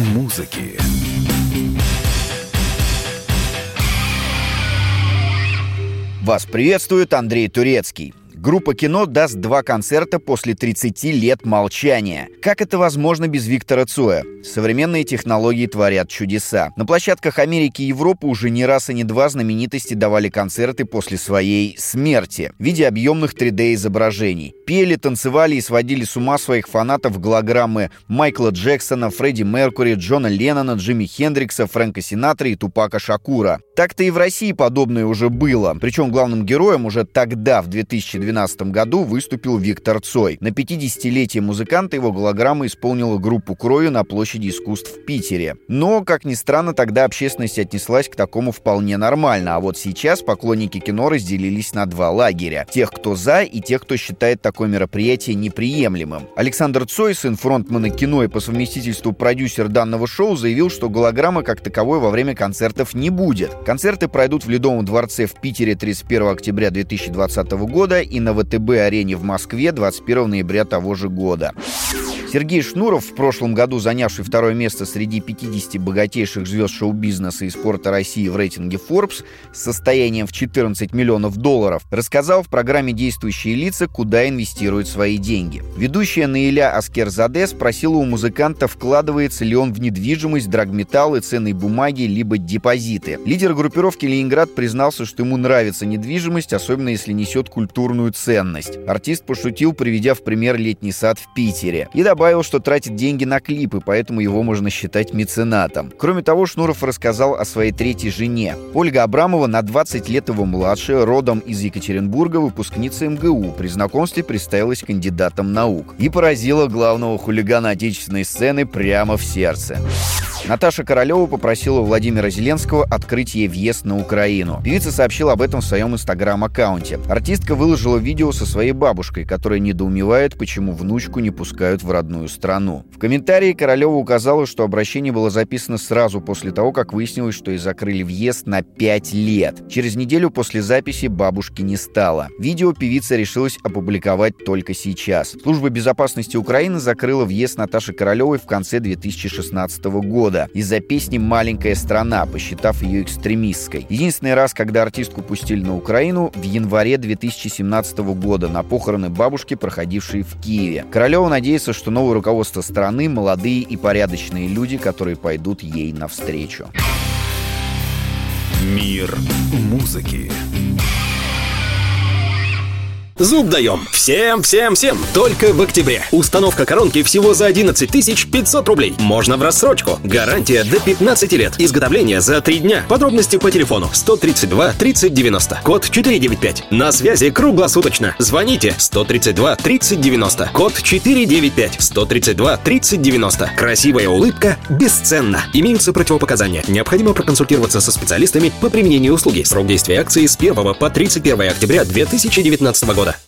музыки. Вас приветствует Андрей Турецкий. Группа «Кино» даст два концерта после 30 лет молчания. Как это возможно без Виктора Цоя? Современные технологии творят чудеса. На площадках Америки и Европы уже не раз и не два знаменитости давали концерты после своей смерти в виде объемных 3D-изображений. Пели, танцевали и сводили с ума своих фанатов голограммы Майкла Джексона, Фредди Меркури, Джона Леннона, Джимми Хендрикса, Фрэнка Синатра и Тупака Шакура. Так-то и в России подобное уже было. Причем главным героем уже тогда, в 2012 2012 году выступил Виктор Цой. На 50-летие музыканта его голограмма исполнила группу «Крови» на площади искусств в Питере. Но, как ни странно, тогда общественность отнеслась к такому вполне нормально. А вот сейчас поклонники кино разделились на два лагеря. Тех, кто за, и тех, кто считает такое мероприятие неприемлемым. Александр Цой, сын фронтмена кино и по совместительству продюсер данного шоу, заявил, что голограммы как таковой во время концертов не будет. Концерты пройдут в Ледовом дворце в Питере 31 октября 2020 года и на ВТБ-арене в Москве 21 ноября того же года. Сергей Шнуров, в прошлом году занявший второе место среди 50 богатейших звезд шоу-бизнеса и спорта России в рейтинге Forbes с состоянием в 14 миллионов долларов, рассказал в программе «Действующие лица», куда инвестируют свои деньги. Ведущая Наиля Аскерзаде спросила у музыканта, вкладывается ли он в недвижимость, драгметаллы, ценные бумаги, либо депозиты. Лидер группировки «Ленинград» признался, что ему нравится недвижимость, особенно если несет культурную ценность. Артист пошутил, приведя в пример летний сад в Питере. И добавил, что тратит деньги на клипы, поэтому его можно считать меценатом. Кроме того, Шнуров рассказал о своей третьей жене. Ольга Абрамова на 20 лет его младше, родом из Екатеринбурга, выпускница МГУ. При знакомстве представилась кандидатом наук. И поразила главного хулигана отечественной сцены прямо в сердце. Наташа Королева попросила Владимира Зеленского открыть ей въезд на Украину. Певица сообщила об этом в своем инстаграм-аккаунте. Артистка выложила видео со своей бабушкой, которая недоумевает, почему внучку не пускают в родную страну. В комментарии Королева указала, что обращение было записано сразу после того, как выяснилось, что ей закрыли въезд на 5 лет. Через неделю после записи бабушки не стало. Видео певица решилась опубликовать только сейчас. Служба безопасности Украины закрыла въезд Наташи Королевой в конце 2016 года года из-за песни «Маленькая страна», посчитав ее экстремистской. Единственный раз, когда артистку пустили на Украину, в январе 2017 года на похороны бабушки, проходившие в Киеве. Королева надеется, что новое руководство страны – молодые и порядочные люди, которые пойдут ей навстречу. Мир музыки. Зуб даем. Всем, всем, всем. Только в октябре. Установка коронки всего за 11 500 рублей. Можно в рассрочку. Гарантия до 15 лет. Изготовление за 3 дня. Подробности по телефону 132 30 90. Код 495. На связи круглосуточно. Звоните 132 30 90. Код 495. 132 30 90. Красивая улыбка бесценна. Имеются противопоказания. Необходимо проконсультироваться со специалистами по применению услуги. Срок действия акции с 1 по 31 октября 2019 года.